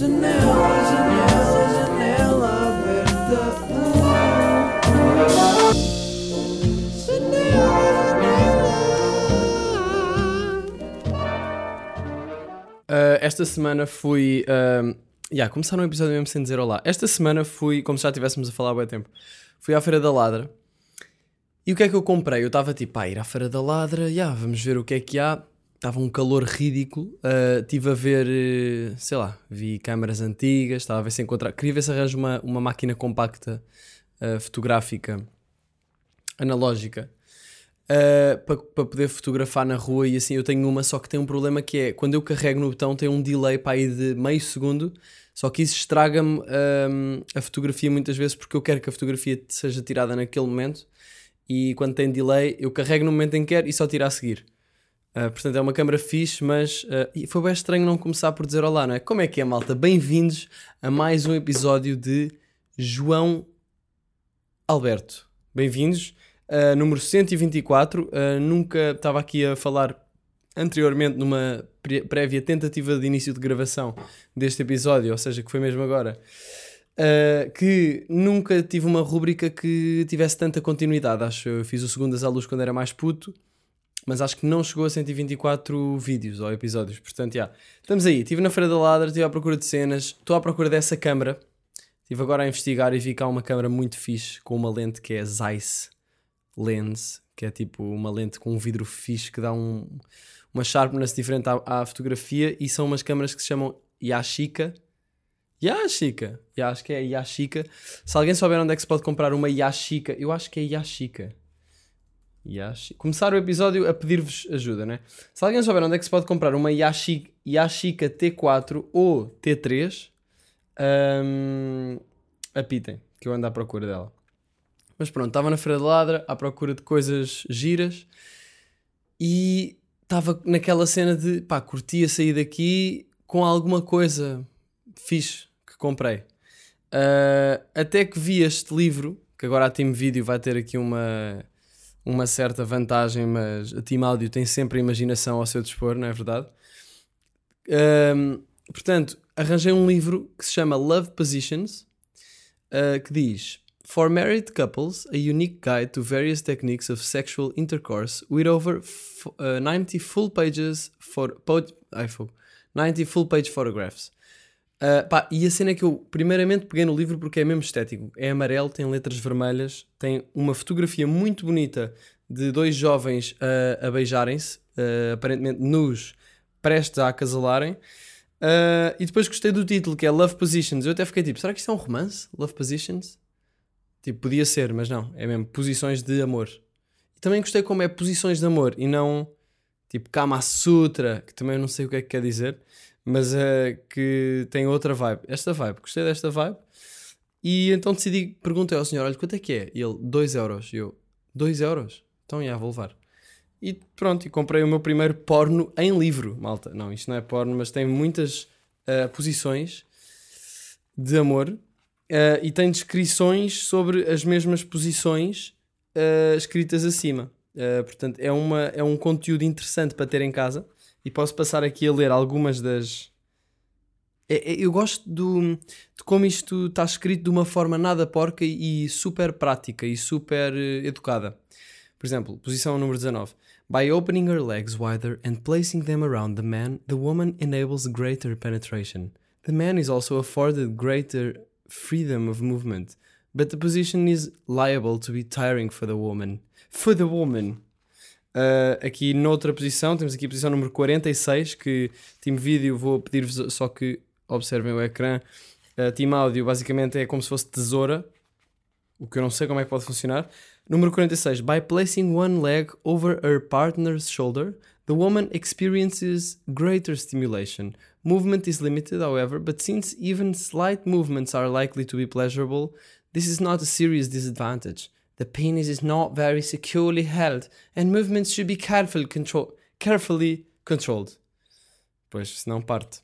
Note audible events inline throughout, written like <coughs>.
Janela, janela, janela aberta. Uh, esta semana fui. Uh, yeah, começaram o episódio mesmo sem dizer olá. Esta semana fui, como se já estivéssemos a falar há bem tempo, fui à Feira da Ladra. E o que é que eu comprei? Eu estava tipo, ah, ir à Feira da Ladra, yeah, vamos ver o que é que há. Estava um calor ridículo. Uh, estive a ver, eh, sei lá, vi câmaras antigas, estava a ver se encontrar. Queria ver se arranjo uma, uma máquina compacta uh, fotográfica analógica para pa poder fotografar na rua e assim eu tenho uma, só que tem um problema que é quando eu carrego no botão tem um delay para aí de meio segundo, só que isso estraga-me a fotografia muitas vezes porque eu quero que a fotografia seja tirada naquele momento e quando tem delay eu carrego no momento em que quero e só tiro a seguir. Uh, portanto, é uma câmera fixe, mas uh, foi bem estranho não começar por dizer olá, não é? Como é que é, malta? Bem-vindos a mais um episódio de João Alberto. Bem-vindos, uh, número 124. Uh, nunca estava aqui a falar anteriormente numa prévia tentativa de início de gravação deste episódio, ou seja, que foi mesmo agora. Uh, que nunca tive uma rúbrica que tivesse tanta continuidade. Acho eu fiz o Segundas à Luz quando era mais puto mas acho que não chegou a 124 vídeos ou episódios. Portanto, já. Estamos aí. Estive na Feira da Ladra, estive à procura de cenas, estou à procura dessa câmara. Estive agora a investigar e vi que há uma câmara muito fixe com uma lente que é Zeiss Lens, que é tipo uma lente com um vidro fixe que dá um, uma sharpness diferente à, à fotografia e são umas câmaras que se chamam Yashica. Yashica, yeah, acho que é Yashica. Se alguém souber onde é que se pode comprar uma Yashica, eu acho que é Yashica. Yashi... Começar o episódio a pedir-vos ajuda, né? Se alguém souber onde é que se pode comprar uma Yashi... Yashica T4 ou T3, um... apitem, que eu ando à procura dela. Mas pronto, estava na Feira de Ladra à procura de coisas giras e estava naquela cena de pá, curtia sair daqui com alguma coisa fixe que comprei. Uh, até que vi este livro, que agora a Team Video vai ter aqui uma uma certa vantagem, mas a Team Audio tem sempre a imaginação ao seu dispor, não é verdade? Um, portanto, arranjei um livro que se chama Love Positions, uh, que diz For married couples, a unique guide to various techniques of sexual intercourse with over uh, 90 full pages for 90 full page photographs. Uh, pá, e a cena é que eu primeiramente peguei no livro porque é mesmo estético. É amarelo, tem letras vermelhas, tem uma fotografia muito bonita de dois jovens uh, a beijarem-se, uh, aparentemente nus, prestes a acasalarem. Uh, e depois gostei do título que é Love Positions. Eu até fiquei tipo, será que isto é um romance? Love Positions? Tipo, podia ser, mas não. É mesmo posições de amor. E também gostei como é posições de amor e não tipo Kama Sutra, que também não sei o que é que quer dizer mas uh, que tem outra vibe. Esta vibe, gostei desta vibe. E então decidi, perguntei ao senhor: olha, quanto é que é? E ele, 2 euros. E eu, 2 euros? Então, já, vou levar. E pronto, e comprei o meu primeiro porno em livro, malta. Não, isto não é porno, mas tem muitas uh, posições de amor uh, e tem descrições sobre as mesmas posições uh, escritas acima. portanto, é, uma, é um conteúdo interessante para ter em casa e posso passar aqui a ler algumas das. É, é, eu gosto do, de como isto está escrito de uma forma nada porca e super prática e super uh, educada. Por exemplo, posição número 19. By opening her legs wider and placing them around the man, the woman enables greater penetration. The man is also afforded greater freedom of movement, but the position is liable to be tiring for the woman. For the woman! Uh, aqui noutra posição, temos aqui a posição número 46, que Team Vídeo vou pedir-vos só que observem o ecrã. Uh, team Áudio basicamente é como se fosse tesoura, o que eu não sei como é que pode funcionar. Número 46. By placing one leg over her partner's shoulder, the woman experiences greater stimulation. Movement is limited, however, but since even slight movements are likely to be pleasurable, this is not a serious disadvantage. The penis is not very securely held and movements should be careful control carefully controlled. Pois, senão parte.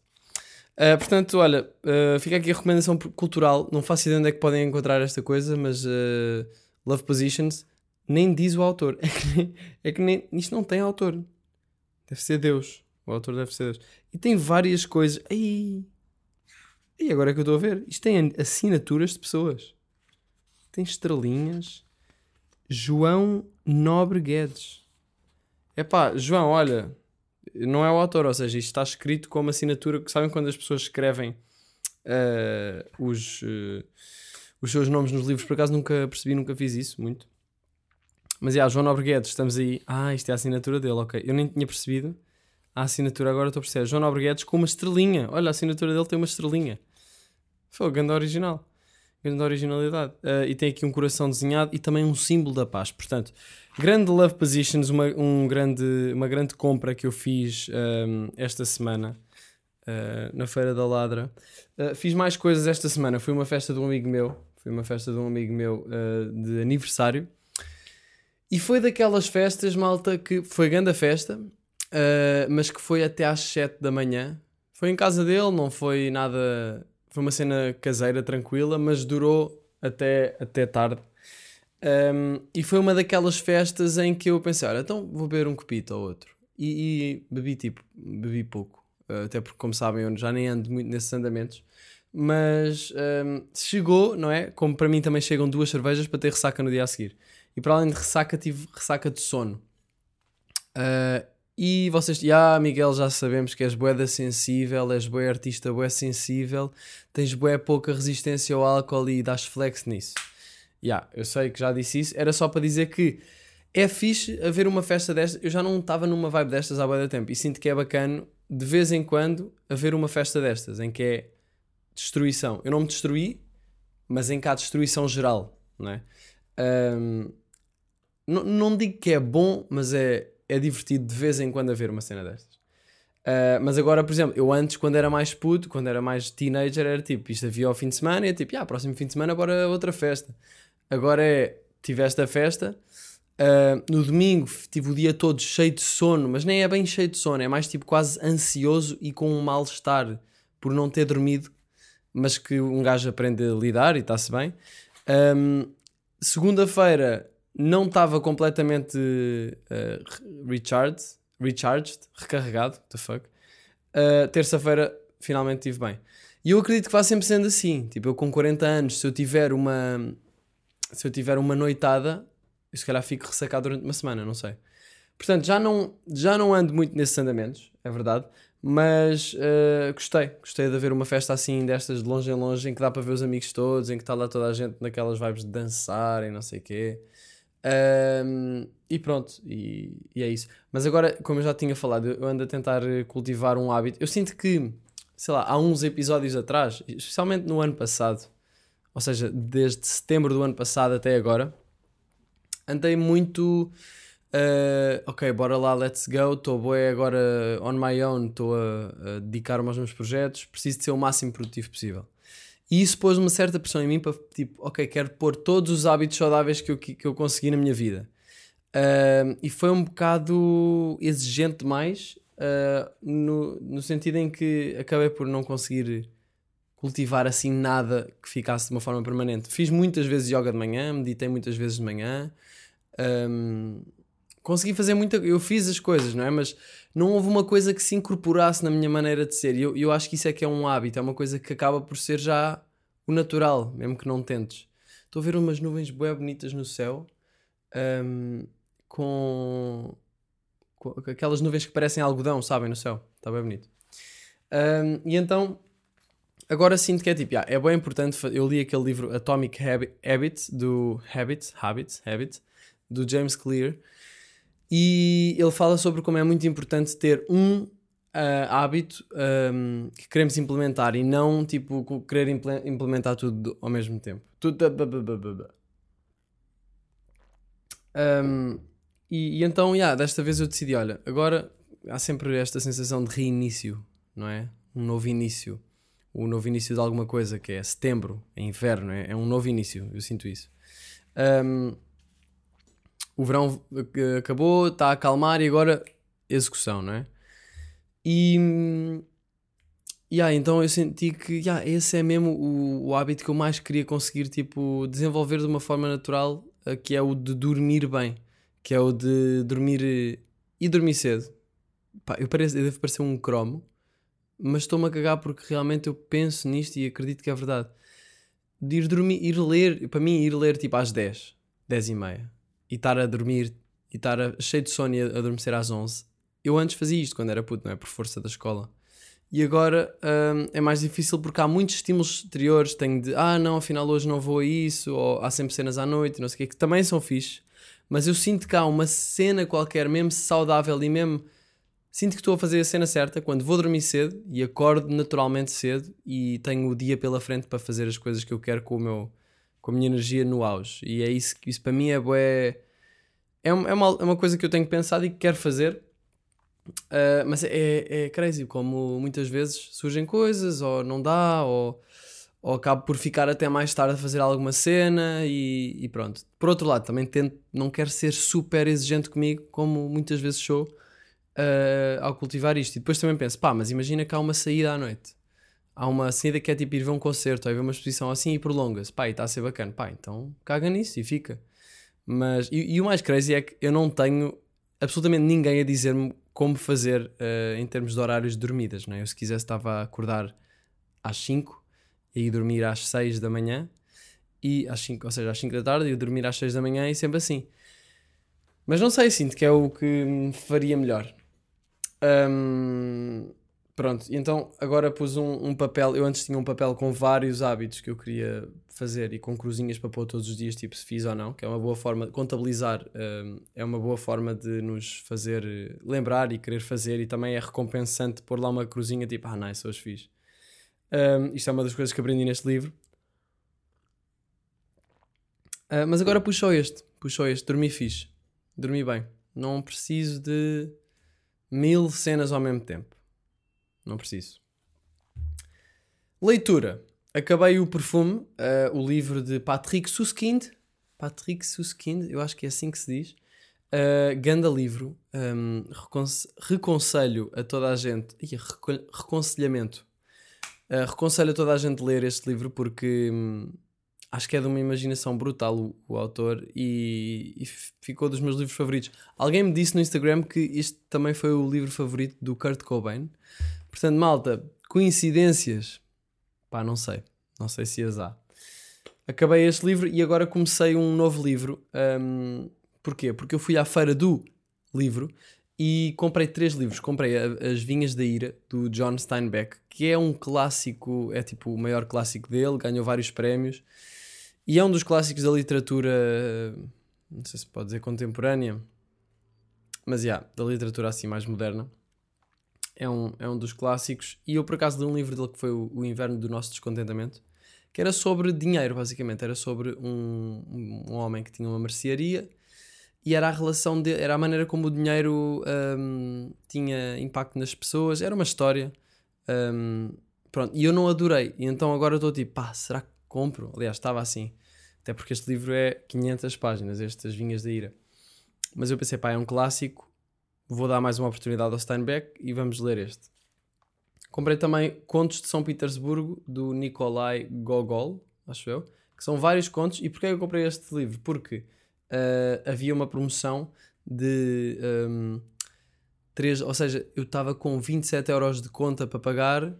Uh, portanto, olha, uh, fica aqui a recomendação cultural. Não faço ideia onde é que podem encontrar esta coisa, mas uh, Love Positions nem diz o autor. <laughs> É que, nem, é que nem, isto não tem autor. Deve ser Deus. O autor deve ser Deus. E tem várias coisas. Ai, E agora é que eu estou a ver. Isto tem assinaturas de pessoas. Tem estrelinhas. João Nobre Guedes. Epá, João, olha, não é o autor, ou seja, isto está escrito como assinatura. Sabem quando as pessoas escrevem eh, os, eh, os seus nomes nos livros? Por acaso nunca percebi, nunca fiz isso muito. Mas, já, João Nobre Guedes, estamos aí. Ah, isto é a assinatura dele, ok. Eu nem tinha percebido a assinatura, agora estou a perceber. João Nobre Guedes com uma estrelinha. Olha, a assinatura dele tem uma estrelinha. Foi o original. Grande originalidade. Ah, e tem aqui um coração desenhado e também um símbolo da paz. Portanto, grande Love Positions, uma, um grande, uma grande compra que eu fiz ahm, esta semana ah, na Feira da Ladra. Ah, fiz mais coisas esta semana. Foi uma festa de um amigo meu. Foi uma festa de um amigo meu ah, de aniversário. E foi daquelas festas, malta, que foi grande a festa, mas que foi até às 7 da manhã. Foi em casa dele, não foi nada. Foi uma cena caseira, tranquila, mas durou até, até tarde. Um, e foi uma daquelas festas em que eu pensei: olha, então vou beber um copito ou outro. E, e bebi tipo, bebi pouco. Uh, até porque, como sabem, eu já nem ando muito nesses andamentos. Mas um, chegou, não é? Como para mim também chegam duas cervejas para ter ressaca no dia a seguir. E para além de ressaca, tive ressaca de sono. Uh, e vocês, ah, Miguel, já sabemos que és boeda sensível, és boé artista, boé sensível, tens boé pouca resistência ao álcool e dás flex nisso. Ya, eu sei que já disse isso, era só para dizer que é fixe haver uma festa destas. Eu já não estava numa vibe destas há de tempo e sinto que é bacana de vez em quando haver uma festa destas em que é destruição. Eu não me destruí, mas em que há destruição geral, não é? Ahm, não, não digo que é bom, mas é, é divertido de vez em quando haver uma cena destas. Ah, mas agora, por exemplo, eu antes, quando era mais puto, quando era mais teenager, era tipo, isto havia ao fim de semana e é tipo, ah, próximo fim de semana, bora outra festa. Agora é, tive esta festa, ah, no domingo tive o dia todo cheio de sono, mas nem é bem cheio de sono, é mais tipo quase ansioso e com um mal-estar por não ter dormido, mas que um gajo aprende a lidar e está-se bem. Ahm, Segunda-feira não estava completamente uh, recharged, recharged, recarregado, the fuck. Uh, Terça-feira finalmente estive bem. E eu acredito que vai sempre sendo assim. Tipo, eu com 40 anos, se eu tiver uma se eu tiver uma noitada, eu se calhar fico ressacado durante uma semana, não sei. Portanto, já não, já não ando muito nesses andamentos, é verdade. Mas uh, gostei, gostei de haver uma festa assim destas de longe em longe em que dá para ver os amigos todos, em que está lá toda a gente naquelas vibes de dançar e não sei o quê. Ahm, e pronto, e, e é isso. Mas agora, como eu já tinha falado, eu ando a tentar eh, cultivar um hábito. Eu sinto que, sei lá, há uns episódios atrás, especialmente no ano passado, ou seja, desde setembro do ano passado até agora, andei muito. Uh, ok, bora lá, let's go. Estou boé agora on my own, estou a, a dedicar-me aos meus projetos. Preciso de ser o máximo produtivo possível. E isso pôs uma certa pressão em mim para tipo, ok, quero pôr todos os hábitos saudáveis que eu, que, eu consegui na minha vida. Uh, e foi um bocado exigente demais, uh, no, no sentido em que acabei por não conseguir cultivar assim nada que ficasse de uma forma permanente. Fiz muitas vezes yoga de manhã, meditei muitas vezes de manhã. Um, consegui fazer muita eu fiz as coisas não é mas não houve uma coisa que se incorporasse na minha maneira de ser. E eu, eu acho que isso é que é um hábito é uma coisa que acaba por ser já o natural mesmo que não tentes. Estou a ver umas nuvens bem bonitas no céu hum, com, com aquelas nuvens que parecem algodão sabem no céu. Está bem bonito. Hum, e então agora sinto que é tipo yeah, é bem importante eu li aquele livro Atomic Habi- Habit do Habit Habit Habit do James Clear e ele fala sobre como é muito importante ter um ah, hábito ahm, que queremos implementar e não tipo querer imple- implementar tudo ao mesmo tempo. Tudo. Ahm, e, e então, yeah, desta vez eu decidi: olha, agora há sempre esta sensação de reinício, não é? Um novo início. O novo início de alguma coisa que é setembro, é inverno, é, é um novo início, eu sinto isso. Ahm, o verão acabou, está a acalmar e agora execução, não é? E yeah, então eu senti que yeah, esse é mesmo o, o hábito que eu mais queria conseguir tipo, desenvolver de uma forma natural, eh, que é o de dormir bem, que é o de dormir eh, e dormir cedo. Pá, eu, pareço, eu devo parecer um cromo, mas estou-me a cagar porque realmente eu penso nisto e acredito que é verdade. De ir dormir, ir ler, para mim, ir ler tipo às 10, 10 e meia e estar a dormir e estar cheio de sono e a adormecer às 11. Eu antes fazia isto quando era puto, não é? Por força da escola. E agora hum, é mais difícil porque há muitos estímulos exteriores. Tenho de, ah, não, afinal hoje não vou a isso, ou há sempre cenas à noite, não sei o quê, que também são fixe. Mas eu sinto que há uma cena qualquer, mesmo saudável e mesmo. Sinto que estou a fazer a cena certa quando vou dormir cedo e acordo naturalmente cedo e tenho o dia pela frente para fazer as coisas que eu quero com, o meu, com a minha energia no auge. E é isso que isso para mim é bué. É, é, uma, é uma coisa que eu tenho pensado e que quero fazer. Uh, mas é, é crazy como muitas vezes surgem coisas ou não dá ou, ou acabo por ficar até mais tarde a fazer alguma cena e, e pronto. Por outro lado, também tento, não quero ser super exigente comigo como muitas vezes sou uh, ao cultivar isto. E depois também penso, pá, mas imagina que há uma saída à noite. Há uma saída que é tipo ir ver um concerto ou ver uma exposição assim e prolonga-se. Pá, e está a ser bacana. Pá, então caga nisso e fica. Mas, e, e o mais crazy é que eu não tenho absolutamente ninguém a dizer-me como fazer eh, em termos de horários de dormidas. Não é? Eu, se quisesse, estava a acordar às 5 e ir dormir às 6 da manhã, e às 5, ou seja, às 5 da tarde, e ir dormir às 6 da manhã, e sempre assim. Mas não sei, sinto que é o que me faria melhor. Ahm, pronto, então agora pus um, um papel. Eu antes tinha um papel com vários hábitos que eu queria fazer e com cruzinhas para pôr todos os dias, tipo se fiz ou não, que é uma boa forma de contabilizar, ahm, é uma boa forma de nos fazer eh, lembrar e querer fazer, e também é recompensante pôr lá uma cruzinha tipo, ah, nice, hoje fiz. Ahm, isto é uma das coisas que aprendi neste livro. Ah, mas agora puxou este, puxou este, dormi fixe, dormi bem. Não preciso de mil cenas ao mesmo tempo. Não preciso. Leitura. Acabei o Perfume, ah, o livro de Patrick Suskind. Patrick Suskind, eu acho que é assim que se diz. Uh, ganda livro. Um, reconse- reconselho a toda a gente. Ih, reco- reconselhamento. Uh, reconselho a toda a gente ler este livro porque hum, acho que é de uma imaginação brutal o, o autor e, e ficou dos meus livros favoritos. Alguém me disse no Instagram que este também foi o livro favorito do Kurt Cobain. Portanto, malta, coincidências? Pá, não sei. Não sei se as há. Acabei este livro e agora comecei um novo livro. Hum, porquê? Porque eu fui à feira do livro e comprei três livros. Comprei As Vinhas da Ira, do John Steinbeck, que é um clássico, é tipo o maior clássico dele, ganhou vários prémios. E é um dos clássicos da literatura, não sei se pode dizer contemporânea, mas já, da literatura assim mais moderna. É um, é um dos clássicos. E eu por acaso li um livro dele que foi o, Inverno do Nosso Descontentamento, que era sobre dinheiro, basicamente. Era sobre um, um homem que tinha uma mercearia e era a relação de, era a maneira como o dinheiro hum, tinha impacto nas pessoas. Era uma história. hum, pronto, e eu não adorei. E então agora estou tipo, pá, será que compro? Aliás, estava assim. Até porque este livro é 500 páginas, estas Vinhas da Ira. Mas eu pensei, pá, é um clássico. Vou dar mais uma oportunidade ao Steinbeck e vamos ler este. Comprei também Contos de São Petersburgo, do Nikolai Gogol, acho eu, que são vários contos. E porquê eu comprei este livro? Porque ah, havia uma promoção de hum, três, ou seja, eu estava com 27 euros de conta para pagar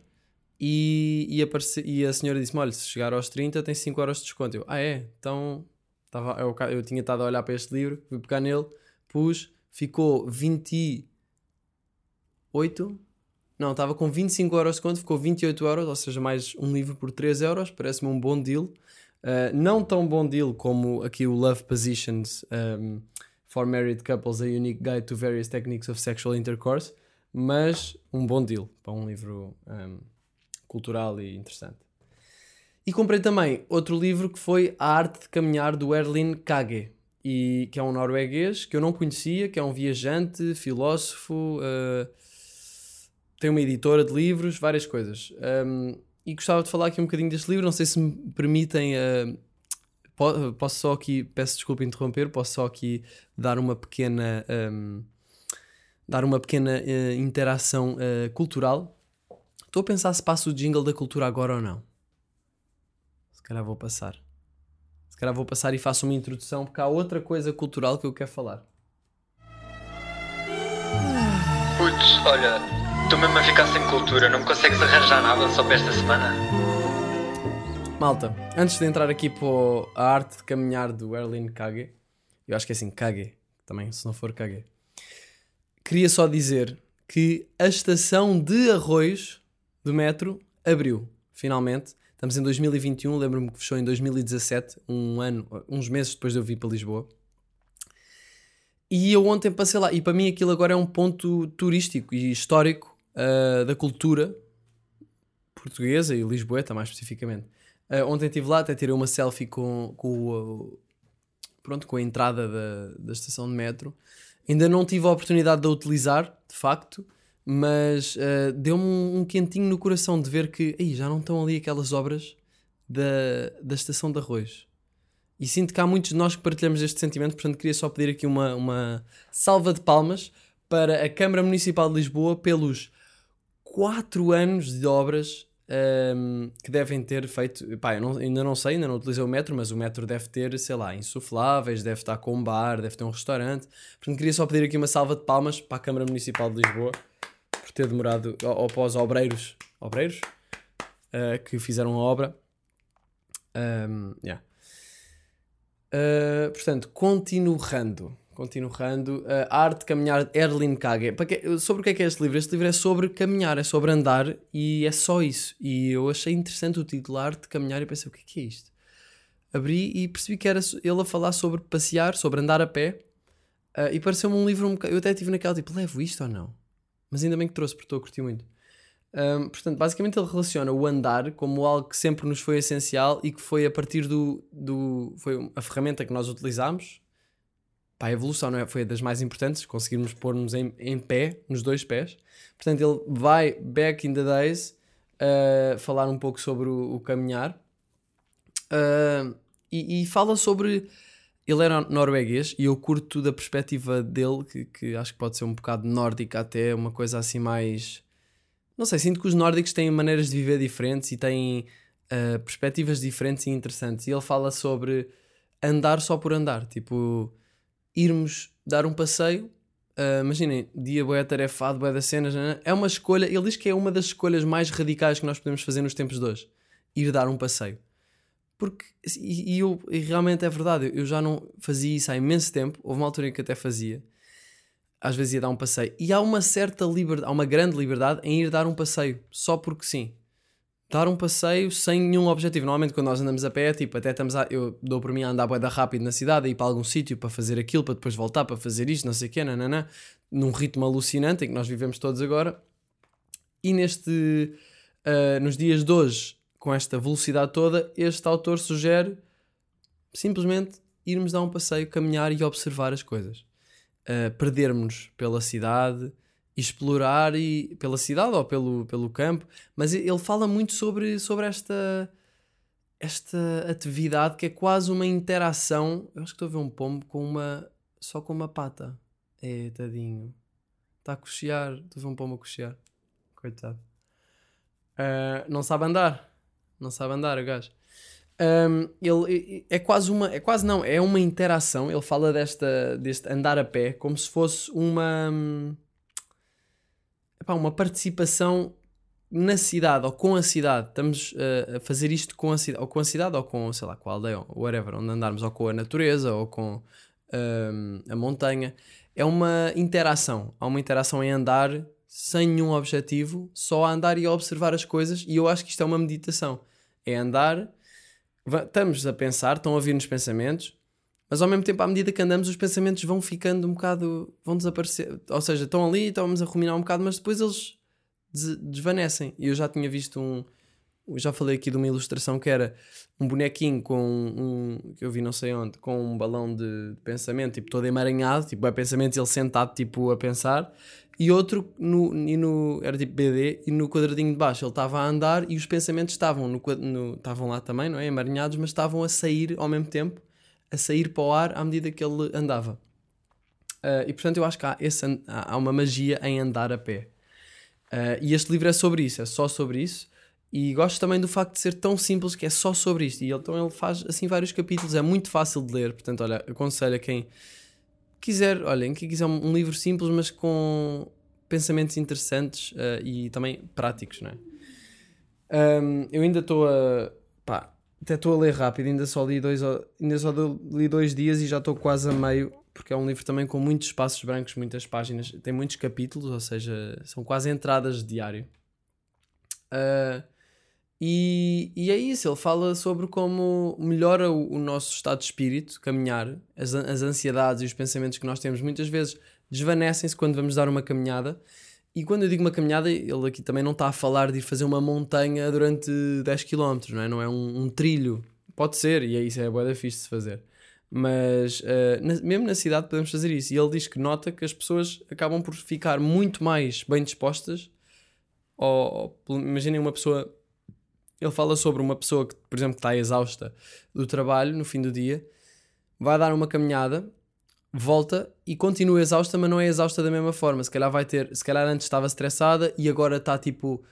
e, e, aparece, e a senhora disse-me: Olha, se chegar aos 30, tem 5 euros de desconto. Eu, ah, é? Então estava, eu, eu tinha estado a olhar para este livro, fui pegar nele, pus, ficou 28. Não, estava com 25 euros de conto, ficou 28 euros, ou seja, mais um livro por 3 euros, parece-me um bom deal. Uh, não tão bom deal como aqui o Love Positions um, for Married Couples, a Unique Guide to Various Techniques of Sexual Intercourse, mas um bom deal para um livro um, cultural e interessante. E comprei também outro livro que foi A Arte de Caminhar do Erlin Kage, e, que é um norueguês que eu não conhecia, que é um viajante, filósofo, uh, tem uma editora de livros, várias coisas. Um, e gostava de falar aqui um bocadinho deste livro. Não sei se me permitem. Uh, po- posso só aqui, peço desculpa interromper, posso só aqui dar uma pequena. um, dar uma pequena uh, interação uh, cultural. Estou a pensar se passo o jingle da cultura agora ou não. Se calhar vou passar. Se calhar vou passar e faço uma introdução, porque há outra coisa cultural que eu quero falar. Putz, olha, Estou mesmo a ficar sem cultura, não me consegues arranjar nada só para esta semana? Malta, antes de entrar aqui para a arte de caminhar do Erlin Kage, eu acho que é assim, Kage, também, se não for Kage, queria só dizer que a estação de arroz do metro abriu, finalmente. Estamos em 2021, lembro-me que fechou em 2017, um ano, uns meses depois de eu vir para Lisboa. E eu ontem passei lá, e para mim aquilo agora é um ponto turístico e histórico uh, da cultura portuguesa e lisboeta, mais especificamente. Uh, ontem estive lá, até tirei uma selfie com, com, pronto, com a entrada da, da estação de metro. Ainda não tive a oportunidade de a utilizar, de facto, mas uh, deu-me um, um, quentinho no coração de ver que aí já não estão ali aquelas obras da, da estação de arroz. E sinto que há muitos de nós que partilhamos este sentimento, portanto queria só pedir aqui uma, uma salva de palmas para a Câmara Municipal de Lisboa pelos 4 anos de obras um, ehm, que devem ter feito. Pá, eu não, ainda não sei, ainda não utilizei o metro, mas o metro deve ter, sei lá, insufláveis, deve estar com um bar, deve ter um restaurante. Portanto, queria só pedir aqui uma salva de palmas para a Câmara Municipal de Lisboa ter demorado, ou, para os obreiros, obreiros uh, que fizeram a obra. Um, yeah. Uh, portanto, continuando. Continuando, uh, Arte de Caminhar Erlin Kage. Que, sobre o que é que é este livro? Este livro é sobre caminhar, é sobre andar e é só isso. E eu achei interessante o título Arte de Caminhar e pensei, o que é que é isto? Abri e percebi que era ele a falar sobre passear, sobre andar a pé. Uh, e pareceu-me um livro um bocado. Eu até tive naquela tipo, levo isto ou não? Mas ainda bem que trouxe, porque estou a curtir muito. Um, portanto, basicamente ele relaciona o andar como algo que sempre nos foi essencial e que foi a partir do. do foi a ferramenta que nós utilizámos. Para a evolução não é? foi das mais importantes, conseguirmos pôr-nos em, em pé, nos dois pés. Portanto, ele vai back in the days uh, falar um pouco sobre o, o caminhar uh, e, e, fala sobre. Ele era norueguês e eu curto da perspectiva dele, que, que acho que pode ser um bocado nórdica, até uma coisa assim mais não sei, sinto que os nórdicos têm maneiras de viver diferentes e têm uh, perspectivas diferentes e interessantes. E ele fala sobre andar só por andar, tipo, irmos dar um passeio. Uh, imaginem, dia boé tarefado, boé das cenas, é uma escolha. Ele diz que é uma das escolhas mais radicais que nós podemos fazer nos tempos de hoje: ir dar um passeio. Porque, e, e eu, e realmente é verdade, eu já não fazia isso há imenso tempo. Houve uma altura em que até fazia às vezes ia dar um passeio. E há uma certa liberdade, há uma grande liberdade em ir dar um passeio, só porque sim. Dar um passeio sem nenhum objetivo. Normalmente, quando nós andamos a pé, tipo, até estamos a. Eu dou por mim a andar boeda rápido na cidade, a ir para algum sítio para fazer aquilo, para depois voltar para fazer isto, não sei o quê, nananã, num ritmo alucinante em que nós vivemos todos agora. E neste. Uh, nos dias de hoje, com esta velocidade toda, este autor sugere simplesmente irmos dar um passeio, caminhar e observar as coisas uh, perdermos pela cidade, explorar e, pela cidade ou pelo, pelo campo, mas ele fala muito sobre, sobre esta, esta atividade que é quase uma interação. Eu acho que estou a ver um pombo com uma, só com uma pata. É, tadinho. Está a cochear. Estou a ver um pombo a cochear. Coitado. Uh, não sabe andar. Não sabe andar, o gajo. Um, ele é quase uma, é quase não, é uma interação. Ele fala desta, deste andar a pé como se fosse uma, epá, uma participação na cidade ou com a cidade. Estamos uh, a fazer isto com a cidade, ou com a cidade ou com, sei lá, com a aldeia, ou whatever, onde andarmos, ou com a natureza, ou com um, a montanha. É uma interação. Há uma interação em andar sem nenhum objetivo, só a andar e a observar as coisas. E eu acho que isto é uma meditação. É andar estamos a pensar, estão a vir nos pensamentos, mas ao mesmo tempo, à medida que andamos, os pensamentos vão ficando um bocado, vão desaparecer. Ou seja, estão ali, estamos a ruminar um bocado, mas depois eles desvanecem. E eu já tinha visto um. Já falei aqui de uma ilustração que era um bonequinho com um. que eu vi não sei onde, com um balão de, de pensamento, tipo todo emaranhado, tipo, é pensamento ele sentado, tipo, a pensar, e outro no, e no, era tipo BD e no quadradinho de baixo ele estava a andar e os pensamentos estavam no, no, estavam lá também, não é? Emaranhados, mas estavam a sair ao mesmo tempo, a sair para o ar à medida que ele andava. Uh, e portanto eu acho que há, esse, há uma magia em andar a pé. Uh, e este livro é sobre isso, é só sobre isso. E gosto também do facto de ser tão simples que é só sobre isto. E então ele faz assim vários capítulos, é muito fácil de ler. Portanto, olha, aconselho a quem quiser, olhem, quem quiser um, livro simples, mas com, pensamentos interessantes uh, e também práticos, não é? Um, eu ainda estou a. pá, até estou a ler rápido, ainda só li dois, ainda só li dois dias e já estou quase a meio, porque é um livro também com muitos espaços brancos, muitas páginas, tem muitos capítulos, ou seja, são quase entradas de diário. Uh, e, e é isso, ele fala sobre como melhora o, o nosso estado de espírito, caminhar, as, as ansiedades e os pensamentos que nós temos muitas vezes desvanecem-se quando vamos dar uma caminhada. E quando eu digo uma caminhada, ele aqui também não está a falar de ir fazer uma montanha durante 10 km, não é? Não é um, um trilho. Pode ser, e é isso, é boa fixe de se fazer. Mas uh, na, mesmo na cidade podemos fazer isso. E ele diz que nota que as pessoas acabam por ficar muito mais bem dispostas. Ou, ou imaginem uma pessoa ele fala sobre uma pessoa que, por exemplo, está exausta do trabalho no fim do dia, vai dar uma caminhada, volta e continua exausta, mas não é exausta da mesma forma. Se calhar vai ter, se calhar antes estava estressada e agora está tipo